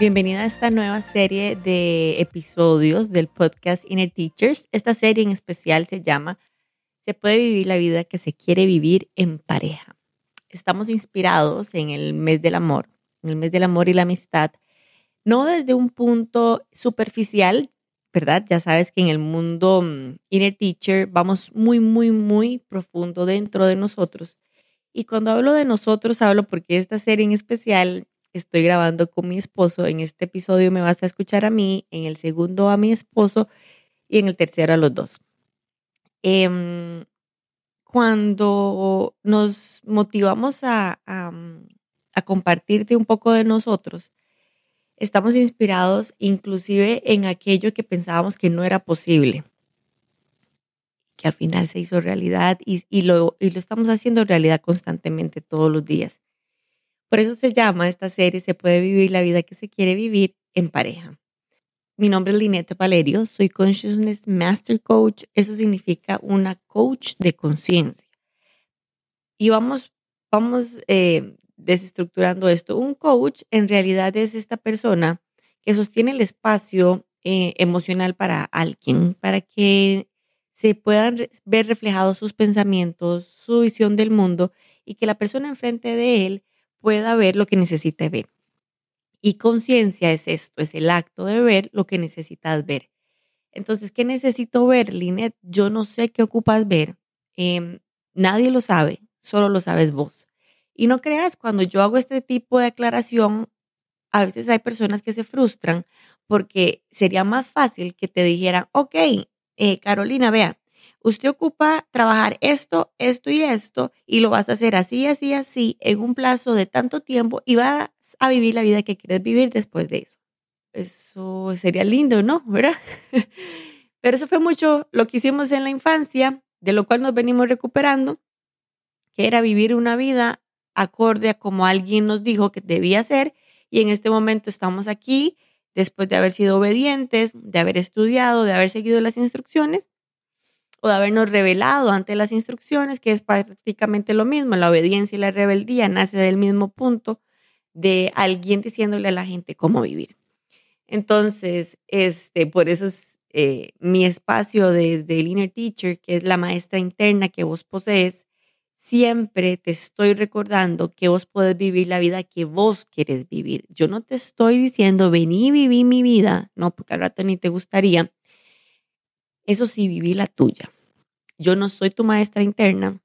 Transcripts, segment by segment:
Bienvenida a esta nueva serie de episodios del podcast Inner Teachers. Esta serie en especial se llama Se puede vivir la vida que se quiere vivir en pareja. Estamos inspirados en el mes del amor, en el mes del amor y la amistad, no desde un punto superficial, ¿verdad? Ya sabes que en el mundo mm, Inner Teacher vamos muy, muy, muy profundo dentro de nosotros. Y cuando hablo de nosotros, hablo porque esta serie en especial estoy grabando con mi esposo. En este episodio me vas a escuchar a mí, en el segundo a mi esposo y en el tercero a los dos. Em, cuando nos motivamos a, a, compartirte un poco de nosotros, estamos inspirados inclusive en aquello que pensábamos que no era posible, que al final se hizo realidad y lo estamos haciendo realidad constantemente todos los días. Por eso se llama esta serie Se puede vivir la vida que se quiere vivir en pareja. Mi nombre es Linette Valerio, soy Consciousness Master Coach. Eso significa una coach de conciencia. Y vamos, vamos eh, desestructurando esto. Un coach en realidad es esta persona que sostiene el espacio eh, emocional para alguien, para que se puedan ver reflejados sus pensamientos, su visión del mundo y que la persona enfrente de él pueda ver lo que necesita ver. Y conciencia es esto, es el acto de ver lo que necesitas ver. Entonces, ¿qué necesito ver, Linet? Yo no sé qué ocupas ver. Eh, nadie lo sabe, solo lo sabes vos. Y no creas, cuando yo hago este tipo de aclaración, a veces hay personas que se frustran porque sería más fácil que te dijeran, ok, eh, Carolina, vea, usted ocupa trabajar esto, esto y esto, y lo vas a hacer así, así, así, en un plazo de tanto tiempo, y vas a vivir la vida que quieres vivir después de eso. Eso sería lindo, ¿no? ¿Verdad? Pero eso fue mucho lo que hicimos en la infancia, de lo cual nos venimos recuperando, que era vivir una vida acorde a como alguien nos dijo que debía ser, y en este momento estamos aquí después de haber sido obedientes, de haber estudiado, de haber seguido las instrucciones, o de habernos revelado ante las instrucciones, que es prácticamente lo mismo. La obediencia y la rebeldía nace del mismo punto de alguien diciéndole a la gente cómo vivir. Entonces, este, por eso es eh, mi espacio desde de el Inner Teacher, que es la maestra interna que vos posees, siempre te estoy recordando que vos podés vivir la vida que vos quieres vivir. Yo no te estoy diciendo, vení y viví mi vida, no, porque al rato ni te gustaría, eso sí, viví la tuya. Yo no soy tu maestra interna.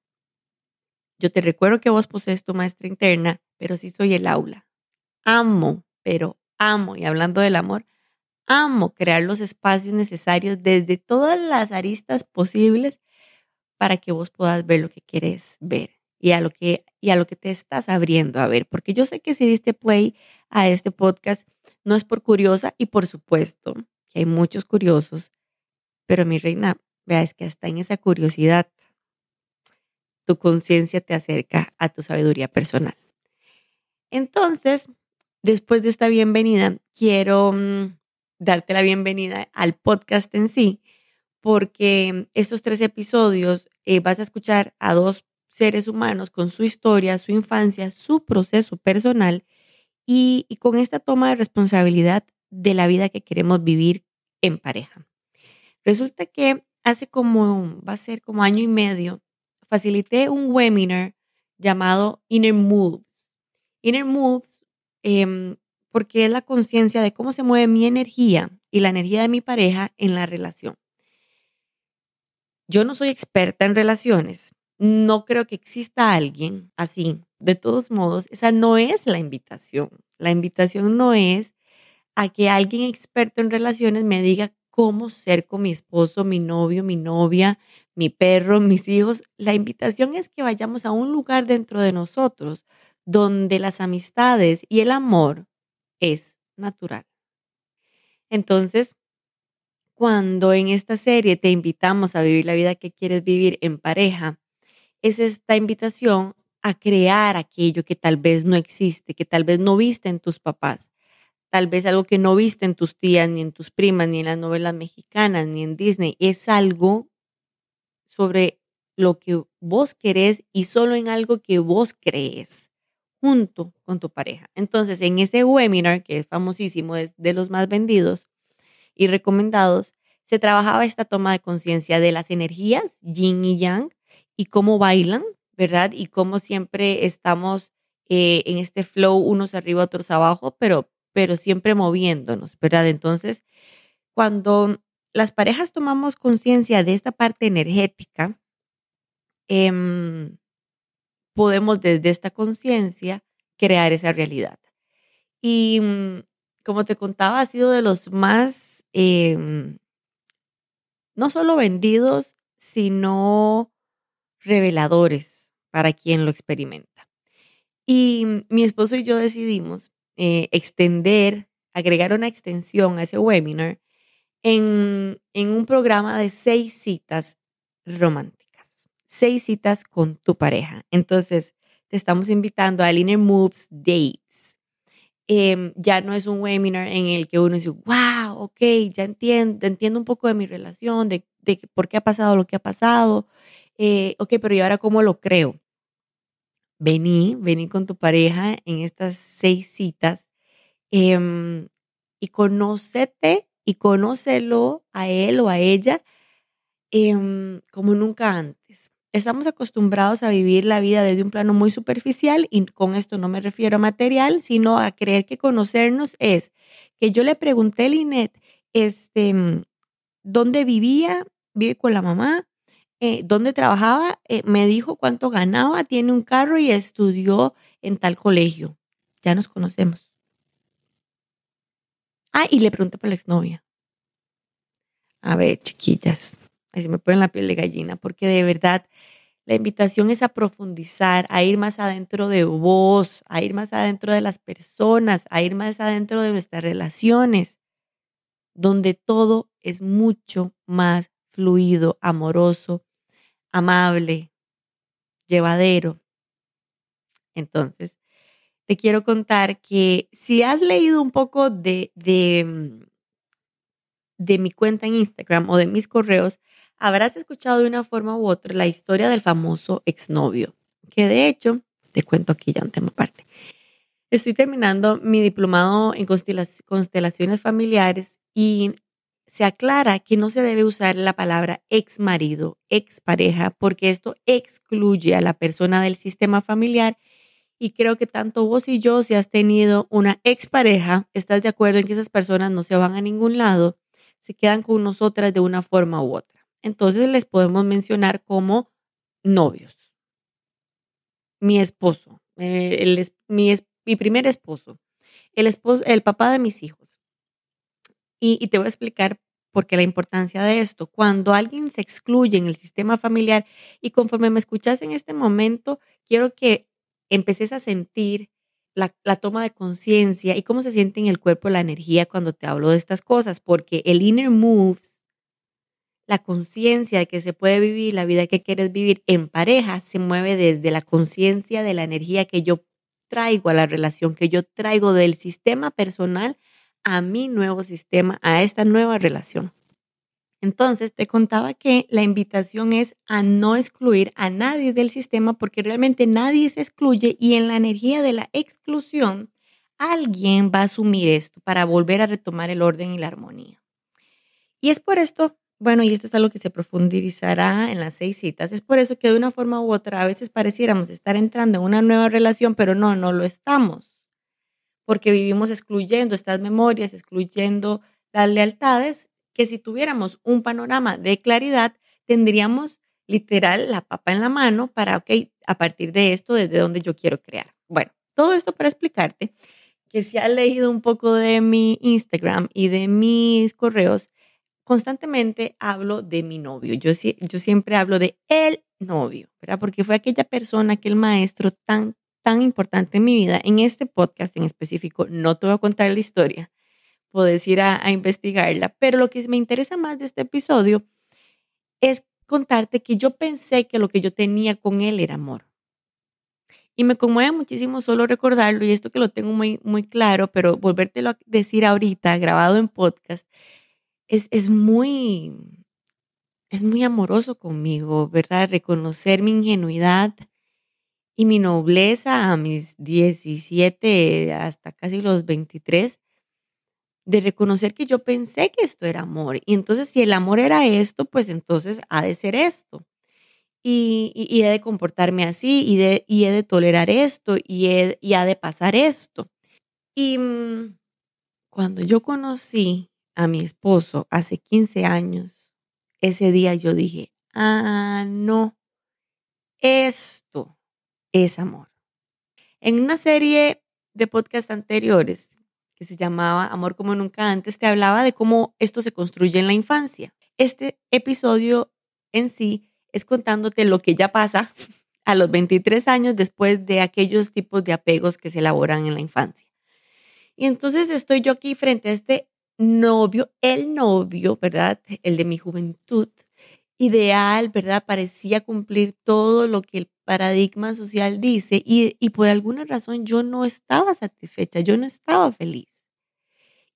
Yo te recuerdo que vos posees tu maestra interna, pero sí soy el aula. Amo, pero amo, y hablando del amor, amo crear los espacios necesarios desde todas las aristas posibles para que vos puedas ver lo que quieres ver y a lo que y a lo que te estás abriendo a ver, porque yo sé que si diste play a este podcast no es por curiosa y por supuesto que hay muchos curiosos pero mi reina, vea, es que hasta en esa curiosidad, tu conciencia te acerca a tu sabiduría personal. Entonces, después de esta bienvenida, quiero mm, darte la bienvenida al podcast en sí, porque estos tres episodios eh, vas a escuchar a dos seres humanos con su historia, su infancia, su proceso personal y, y con esta toma de responsabilidad de la vida que queremos vivir en pareja. Resulta que hace como, va a ser como año y medio, facilité un webinar llamado Inner Moves. Inner Moves, eh, porque es la conciencia de cómo se mueve mi energía y la energía de mi pareja en la relación. Yo no soy experta en relaciones, no creo que exista alguien así. De todos modos, esa no es la invitación. La invitación no es a que alguien experto en relaciones me diga cómo ser con mi esposo, mi novio, mi novia, mi perro, mis hijos. La invitación es que vayamos a un lugar dentro de nosotros donde las amistades y el amor es natural. Entonces, cuando en esta serie te invitamos a vivir la vida que quieres vivir en pareja, es esta invitación a crear aquello que tal vez no existe, que tal vez no viste en tus papás, tal vez algo que no viste en tus tías, ni en tus primas, ni en las novelas mexicanas, ni en Disney. Es algo sobre lo que vos querés y solo en algo que vos crees. junto con tu pareja. Entonces, en ese webinar, que es famosísimo, es de los más vendidos y recomendados, se trabajaba esta toma de conciencia de las energías, yin y yang, y cómo bailan, ¿verdad? Y cómo siempre estamos eh, en este flow, unos arriba, otros abajo, pero, pero siempre moviéndonos, ¿verdad? Entonces, cuando las parejas tomamos conciencia de esta parte energética, em, podemos desde esta conciencia crear esa realidad. Y mm, como te contaba, ha sido de los más, em, no solo vendidos, sino reveladores para quien lo experimenta. Y mm, mi esposo y yo decidimos eh, extender, agregar una extensión a ese webinar en, en un programa de seis citas románticas, seis citas con tu pareja. Entonces, te estamos invitando a Inner Moves Dates. Em, ya no es un webinar en el que uno dice, wow, ok, ya entiendo, entiendo un poco de mi relación, de, de por qué ha pasado lo que ha pasado. Eh, ok, pero ¿y ahora cómo lo creo? Vení, vení con tu pareja en estas seis citas em, y conócete y conócelo a él o a ella em, como nunca antes. Estamos acostumbrados a vivir la vida desde un plano muy superficial y con esto no me refiero a material, sino a creer que conocernos es que yo le pregunté a Linet, este, ¿dónde vivía? ¿Vive con la mamá? Eh, ¿Dónde trabajaba? Eh, me dijo cuánto ganaba, tiene un carro y estudió en tal colegio. Ya nos conocemos. Ah, y le pregunté por la exnovia. A ver, chiquillas, ahí se me pone la piel de gallina, porque de verdad la invitación es a profundizar, a ir más adentro de vos, a ir más adentro de las personas, a ir más adentro de nuestras relaciones, donde todo es mucho más fluido, amoroso, amable, llevadero. Entonces, te quiero contar que si has leído un poco de, de, mm, de mi cuenta en Instagram o de mis correos, habrás escuchado de una forma u otra la historia del famoso exnovio, que de hecho, te cuento aquí ya un tema aparte. Estoy terminando mi diplomado en constelaciones familiares y se aclara que no se debe usar la palabra ex marido, ex pareja, porque esto excluye a la persona del sistema familiar y creo que tanto vos y yo, si has tenido una expareja, estás de acuerdo en que esas personas no se van a ningún lado, se quedan con nosotras de una forma u otra. Entonces les podemos mencionar como novios. Mi esposo, eh, mi, mi, primer esposo, el, esposo, el papá de mis hijos. Y, y te voy a explicar por qué la importancia de esto. Cuando alguien se excluye en el sistema familiar y conforme me escuchas en este momento, quiero que empeces a sentir la, toma de conciencia y cómo se siente en el cuerpo la energía cuando te hablo de estas cosas, porque el inner moves, la conciencia de que se puede vivir la vida que quieres vivir en pareja, se mueve desde la conciencia de la energía que yo traigo a la relación, que yo traigo del sistema personal a mi nuevo sistema, a esta nueva relación. Entonces, te contaba que la invitación es a no excluir a nadie del sistema porque realmente nadie se excluye y en la energía de la exclusión, alguien va a asumir esto para volver a retomar el orden y la armonía. Y es por esto, bueno, y esto es algo que se profundizará en las seis citas, es por eso que de una forma u otra a veces pareciéramos estar entrando en una nueva relación, pero no, no lo estamos, porque vivimos excluyendo estas memorias, excluyendo las lealtades que si tuviéramos un panorama de claridad, tendríamos literal la papa en la mano para, ok, a partir de esto, desde donde yo quiero crear. Bueno, todo esto para explicarte que si has leído un poco de mi Instagram y de mis correos, constantemente hablo de mi novio. Yo, yo siempre hablo de el novio, ¿verdad? Porque fue aquella persona, aquel maestro tan, tan importante en mi vida. En este podcast en específico, no te voy a contar la historia, puedes ir a, investigarla. Pero lo que me interesa más de este episodio es contarte que yo pensé que lo que yo tenía con él era amor. Y me conmueve muchísimo solo recordarlo, y esto que lo tengo muy, muy claro, pero volvértelo a decir ahorita, grabado en podcast, es, es muy, es muy amoroso conmigo, ¿verdad? Reconocer mi ingenuidad y mi nobleza a mis 17 hasta casi los 23 de reconocer que yo pensé que esto era amor. Y entonces si el amor era esto, pues entonces ha de ser esto. Y, y, he de comportarme así, y, de, y he de tolerar esto, y, he, y ha de pasar esto. Y mm, cuando yo conocí a mi esposo hace 15 años, ese día yo dije, ah, no, esto es amor. En una serie de podcast anteriores que se llamaba Amor como nunca antes, te hablaba de cómo esto se construye en la infancia. Este episodio en sí es contándote lo que ya pasa a los 23 años después de aquellos tipos de apegos que se elaboran en la infancia. Y entonces estoy yo aquí frente a este novio, el novio, ¿verdad? El de mi juventud, ideal, ¿verdad? Parecía cumplir todo lo que el paradigma social dice y, y, por alguna razón yo no estaba satisfecha, yo no estaba feliz.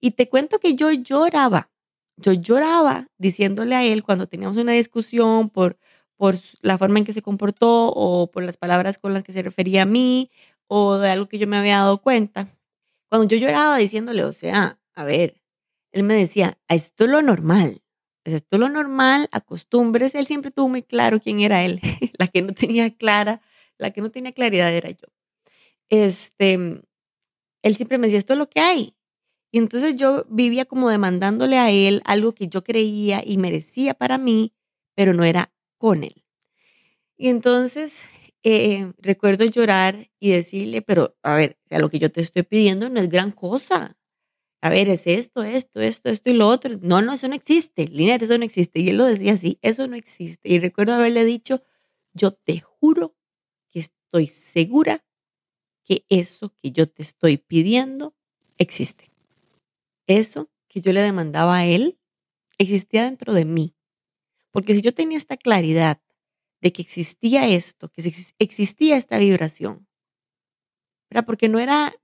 Y te cuento que yo lloraba, yo lloraba diciéndole a él cuando teníamos una discusión por, por la forma en que se comportó o por las palabras con las que se refería a mí o de algo que yo me había dado cuenta. Cuando yo lloraba diciéndole, o sea, a ver, él me decía, esto es lo normal, esto es lo normal, acostumbres. Él siempre tuvo muy claro quién era él. la que no tenía clara, la que no tenía claridad era yo. Este, él siempre me decía, esto es lo que hay. Y entonces yo vivía como demandándole a él algo que yo creía y merecía para mí, pero no era con él. Y entonces eh, recuerdo llorar y decirle, pero a ver, sea, lo que yo te estoy pidiendo no es gran cosa a ver, es esto, esto, esto, esto y lo otro. No, no, eso no existe. Línea, eso no existe. Y él lo decía así, eso no existe. Y recuerdo haberle dicho, yo te juro que estoy segura que eso que yo te estoy pidiendo existe. Eso que yo le demandaba a él existía dentro de mí. Porque si yo tenía esta claridad de que existía esto, que existía esta vibración, era porque no era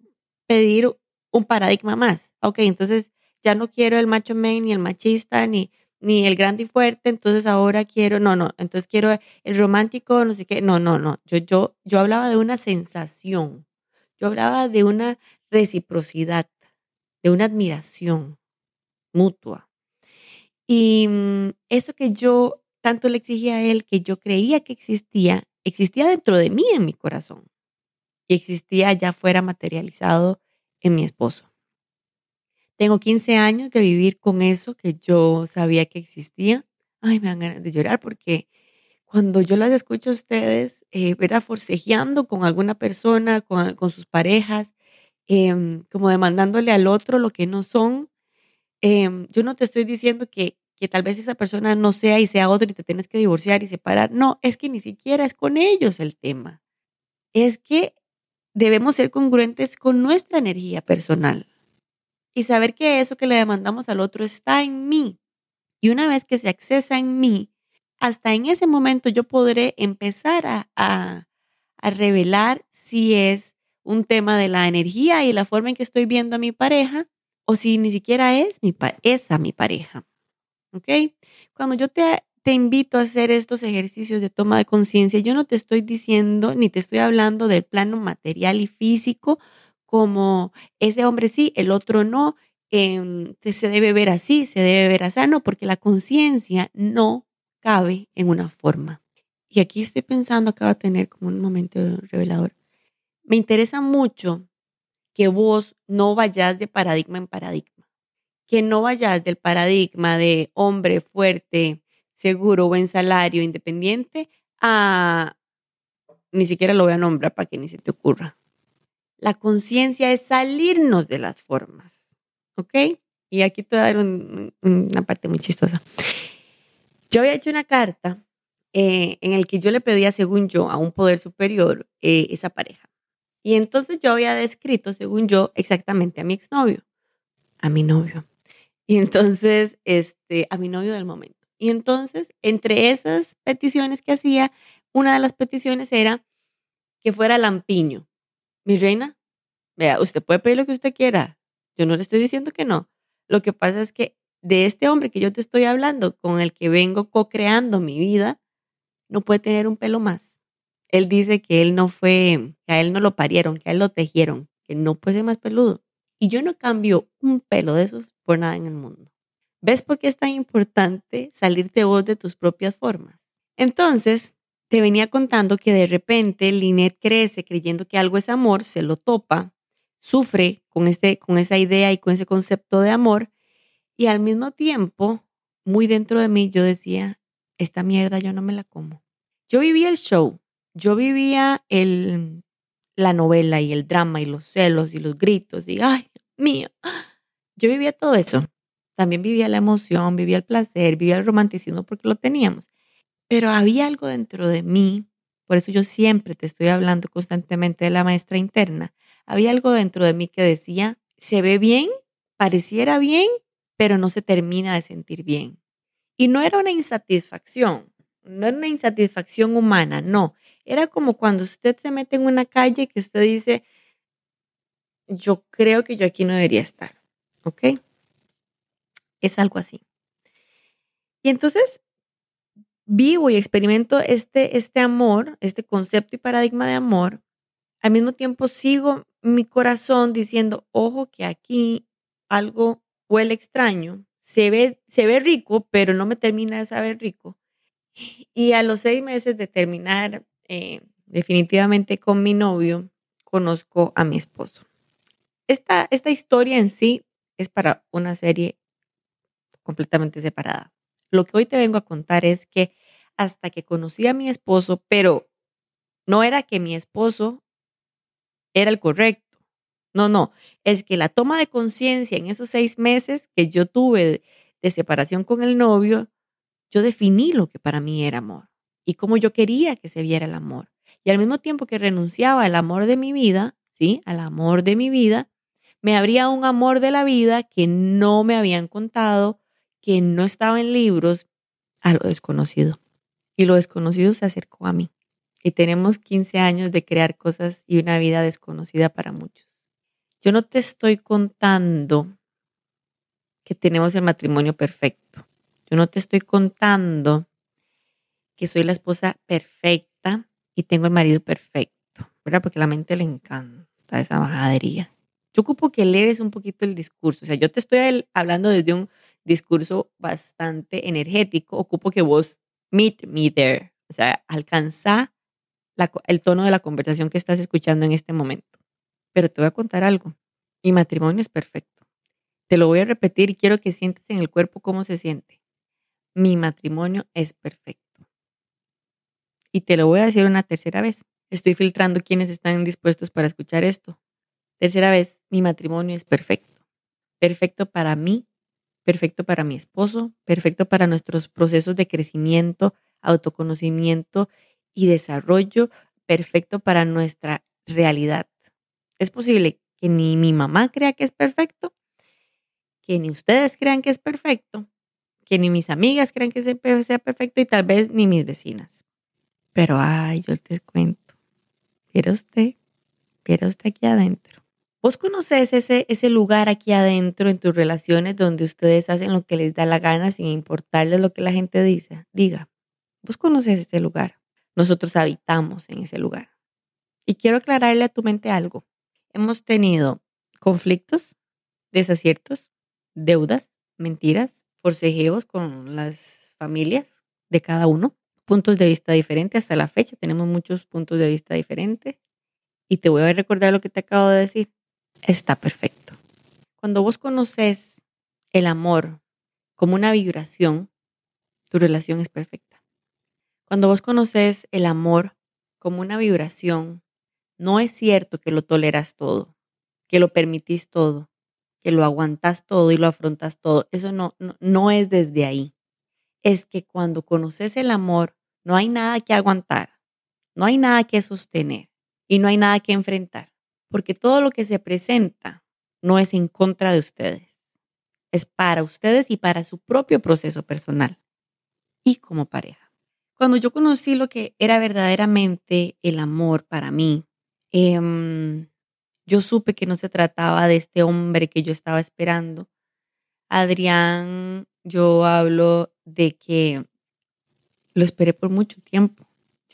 pedir un paradigma más. Ok, entonces ya no quiero el macho man ni el machista ni, ni el grande y fuerte, entonces ahora quiero, no, no, entonces quiero el romántico, no sé qué, no, no, no, yo, yo, yo hablaba de una sensación, yo hablaba de una reciprocidad, de una admiración mutua. Y mm, eso que yo tanto le exigía a él, que yo creía que existía, existía dentro de mí en mi corazón y existía ya fuera materializado en mi esposo. Tengo 15 años de vivir con eso que yo sabía que existía. Ay, me dan ganas de llorar porque cuando yo las escucho a ustedes, eh, ¿verdad? Forcejeando con alguna persona, con, sus parejas, em, como demandándole al otro lo que no son. Em, yo no te estoy diciendo que, que tal vez esa persona no sea y sea otro y te tienes que divorciar y separar. No, es que ni siquiera es con ellos el tema. Es que debemos ser congruentes con nuestra energía personal y saber que eso que le demandamos al otro está en mí. Y una vez que se accesa en mí, hasta en ese momento yo podré empezar a, a, revelar si es un tema de la energía y la forma en que estoy viendo a mi pareja o si ni siquiera es mi, esa mi pareja. ¿Ok? Cuando yo te te invito a hacer estos ejercicios de toma de conciencia. Yo no te estoy diciendo ni te estoy hablando del plano material y físico como ese hombre sí, el otro no, em, se debe ver así, se debe ver así, no, porque la conciencia no cabe en una forma. Y aquí estoy pensando, acabo de tener como un momento revelador. Me interesa mucho que vos no vayas de paradigma en paradigma, que no vayas del paradigma de hombre fuerte, seguro, buen salario, independiente, a ni siquiera lo voy a nombrar para que ni se te ocurra. La conciencia es salirnos de las formas, ¿ok? Y aquí te voy a dar una parte muy chistosa. Yo había hecho una carta eh, en el que yo le pedía, según yo, a un poder superior eh, esa pareja. Y entonces yo había descrito, según yo, exactamente a mi exnovio, a mi novio. Y entonces, este, a mi novio del momento. Y entonces, entre esas peticiones que hacía, una de las peticiones era que fuera lampiño. Mi reina, vea, usted puede pedir lo que usted quiera. Yo no le estoy diciendo que no. Lo que pasa es que de este hombre que yo te estoy hablando, con el que vengo co-creando mi vida, no puede tener un pelo más. Él dice que él no fue, que a él no lo parieron, que a él lo tejieron, que no puede ser más peludo. Y yo no cambio un pelo de esos por nada en el mundo. ¿Ves por qué es tan importante salirte vos de tus propias formas? Entonces, te venía contando que de repente Linet crece creyendo que algo es amor, se lo topa, sufre con, este, con esa idea y con ese concepto de amor, y al mismo tiempo, muy dentro de mí, yo decía, esta mierda yo no me la como. Yo vivía el show, yo vivía el, la novela y el drama y los celos y los gritos y, ay, mío, yo vivía todo eso. También vivía la emoción, vivía el placer, vivía el romanticismo porque lo teníamos. Pero había algo dentro de mí, por eso yo siempre te estoy hablando constantemente de la maestra interna. Había algo dentro de mí que decía, se ve bien, pareciera bien, pero no se termina de sentir bien. Y no era una insatisfacción, no era una insatisfacción humana, no. Era como cuando usted se mete en una calle que usted dice, yo creo que yo aquí no debería estar, ¿ok? Es algo así. Y entonces vivo y experimento este, este amor, este concepto y paradigma de amor. Al mismo tiempo sigo mi corazón diciendo, ojo que aquí algo huele extraño, se ve, se ve rico, pero no me termina de saber rico. Y a los seis meses de terminar eh, definitivamente con mi novio, conozco a mi esposo. Esta, esta historia en sí es para una serie completamente separada. Lo que hoy te vengo a contar es que hasta que conocí a mi esposo, pero no era que mi esposo era el correcto. No, no, es que la toma de conciencia en esos seis meses que yo tuve de, separación con el novio, yo definí lo que para mí era amor y cómo yo quería que se viera el amor. Y al mismo tiempo que renunciaba al amor de mi vida, ¿sí? Al amor de mi vida, me abría un amor de la vida que no me habían contado, que no estaba en libros, a lo desconocido. Y lo desconocido se acercó a mí. Y tenemos 15 años de crear cosas y una vida desconocida para muchos. Yo no te estoy contando que tenemos el matrimonio perfecto. Yo no te estoy contando que soy la esposa perfecta y tengo el marido perfecto, ¿verdad? Porque a la mente le encanta esa majadería. Yo ocupo que leves un poquito el discurso. O sea, yo te estoy hablando desde un discurso bastante energético. Ocupo que vos meet me there. O sea, alcanza el tono de la conversación que estás escuchando en este momento. Pero te voy a contar algo. Mi matrimonio es perfecto. Te lo voy a repetir y quiero que sientes en el cuerpo cómo se siente. Mi matrimonio es perfecto. Y te lo voy a decir una tercera vez. Estoy filtrando quienes están dispuestos para escuchar esto. Tercera vez, mi matrimonio es perfecto. Perfecto para mí, perfecto para mi esposo, perfecto para nuestros procesos de crecimiento, autoconocimiento y desarrollo, perfecto para nuestra realidad. Es posible que ni mi mamá crea que es perfecto, que ni ustedes crean que es perfecto, que ni mis amigas crean que sea perfecto y tal vez ni mis vecinas. Pero ay, yo te cuento. Quiero usted, quiero usted aquí adentro. ¿Vos conoces ese, ese lugar aquí adentro en tus relaciones donde ustedes hacen lo que les da la gana sin importarles lo que la gente dice? Diga, vos conoces ese lugar. Nosotros habitamos en ese lugar. Y quiero aclararle a tu mente algo hemos tenido conflictos, desaciertos, deudas, mentiras, forcejeos con las familias de cada uno, puntos de vista diferentes. Hasta la fecha tenemos muchos puntos de vista diferentes. Y te voy a recordar lo que te acabo de decir. Está perfecto. Cuando vos conoces el amor como una vibración, tu relación es perfecta. Cuando vos conoces el amor como una vibración, no es cierto que lo toleras todo, que lo permitís todo, que lo aguantas todo y lo afrontas todo. Eso no, no, es desde ahí. Es que cuando conoces el amor, no hay nada que aguantar, no hay nada que sostener y no hay nada que enfrentar, porque todo lo que se presenta no es en contra de ustedes, es para ustedes y para su propio proceso personal y como pareja. Cuando yo conocí lo que era verdaderamente el amor para mí, Em, yo supe que no se trataba de este hombre que yo estaba esperando. Adrián, yo hablo de que lo esperé por mucho tiempo.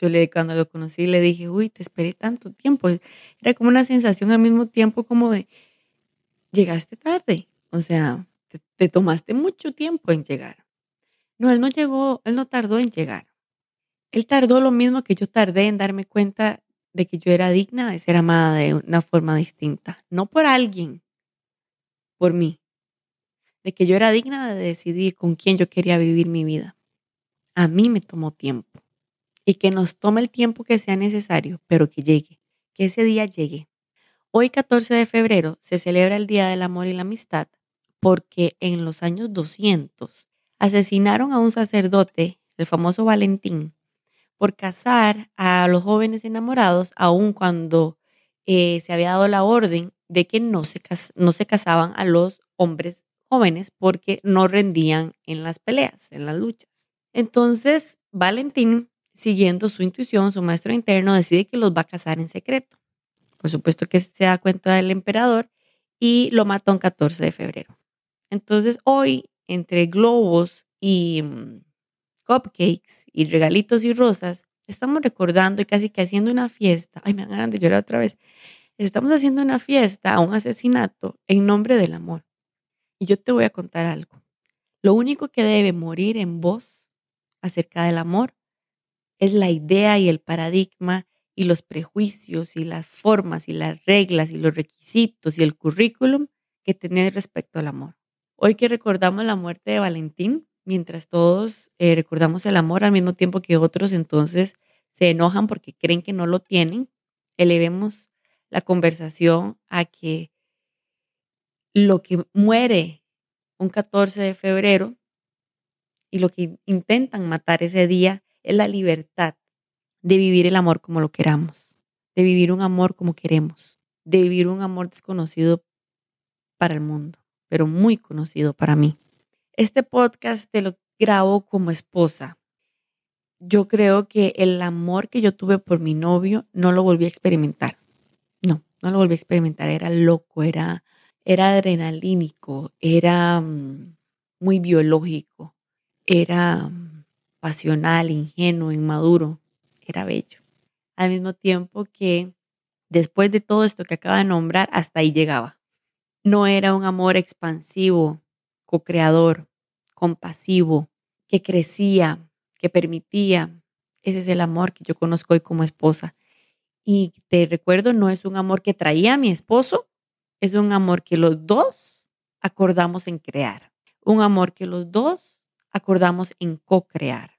Yo le, cuando lo conocí le dije, uy, te esperé tanto tiempo. Era como una sensación al mismo tiempo como de, llegaste tarde. O sea, te, te tomaste mucho tiempo en llegar. No, él no llegó, él no tardó en llegar. Él tardó lo mismo que yo tardé en darme cuenta de que yo era digna de ser amada de una forma distinta. No por alguien, por mí. De que yo era digna de decidir con quién yo quería vivir mi vida. A mí me tomó tiempo. Y que nos tome el tiempo que sea necesario, pero que llegue. Que ese día llegue. Hoy, 14 de febrero, se celebra el Día del Amor y la Amistad porque en los años 200 asesinaron a un sacerdote, el famoso Valentín, por casar a los jóvenes enamorados, aun cuando eh, se había dado la orden de que no se, no se casaban a los hombres jóvenes porque no rendían en las peleas, en las luchas. Entonces, Valentín, siguiendo su intuición, su maestro interno, decide que los va a casar en secreto. Por supuesto que se da cuenta del emperador y lo mata un 14 de febrero. Entonces, hoy, entre globos y mm, cupcakes y regalitos y rosas, estamos recordando y casi que haciendo una fiesta. Ay, me dan de llorar otra vez. Estamos haciendo una fiesta a un asesinato en nombre del amor. Y yo te voy a contar algo. Lo único que debe morir en vos acerca del amor es la idea y el paradigma y los prejuicios y las formas y las reglas y los requisitos y el currículum que tenés respecto al amor. Hoy que recordamos la muerte de Valentín, mientras todos eh, recordamos el amor al mismo tiempo que otros entonces se enojan porque creen que no lo tienen, elevemos la conversación a que lo que muere un 14 de febrero y lo que intentan matar ese día es la libertad de vivir el amor como lo queramos, de vivir un amor como queremos, de vivir un amor desconocido para el mundo, pero muy conocido para mí. Este podcast te lo grabo como esposa. Yo creo que el amor que yo tuve por mi novio no lo volví a experimentar. No, no lo volví a experimentar. Era loco, era, era adrenalínico, era mm, muy biológico, era mm, pasional, ingenuo, inmaduro. Era bello. Al mismo tiempo que después de todo esto que acaba de nombrar, hasta ahí llegaba. No era un amor expansivo, co-creador, compasivo, que crecía, que permitía. Ese es el amor que yo conozco hoy como esposa. Y te recuerdo, no es un amor que traía a mi esposo, es un amor que los dos acordamos en crear. Un amor que los dos acordamos en co-crear.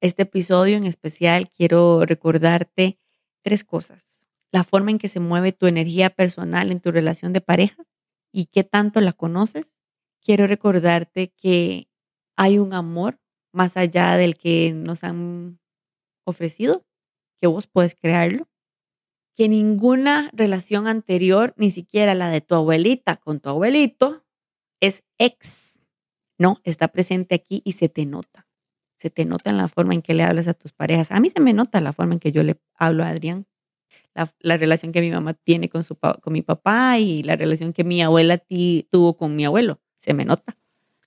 Este episodio en especial quiero recordarte tres cosas. La forma en que se mueve tu energía personal en tu relación de pareja y qué tanto la conoces quiero recordarte que hay un amor más allá del que nos han ofrecido, que vos puedes crearlo, que ninguna relación anterior, ni siquiera la de tu abuelita con tu abuelito, es ex. No, está presente aquí y se te nota. Se te nota en la forma en que le hablas a tus parejas. A mí se me nota la forma en que yo le hablo a Adrián. La, relación que mi mamá tiene con, su, con mi papá y la relación que mi abuela tuvo con mi abuelo se me nota.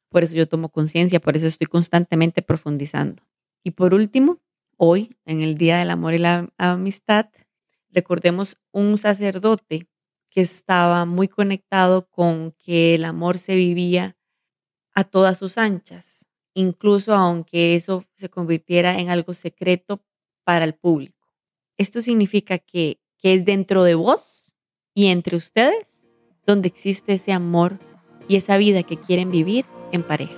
Por eso yo tomo conciencia, por eso estoy constantemente profundizando. Y por último, hoy, en el Día del Amor y la Amistad, recordemos un sacerdote que estaba muy conectado con que el amor se vivía a todas sus anchas, incluso aunque eso se convirtiera en algo secreto para el público. Esto significa que, es dentro de vos y entre ustedes donde existe ese amor y esa vida que quieren vivir en pareja.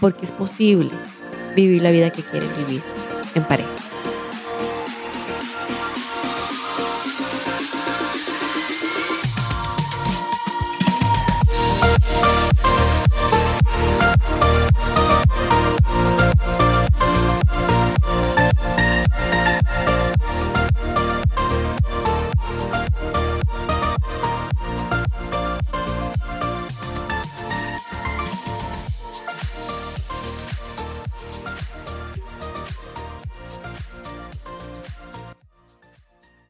Porque es posible vivir la vida que quieren vivir en pareja.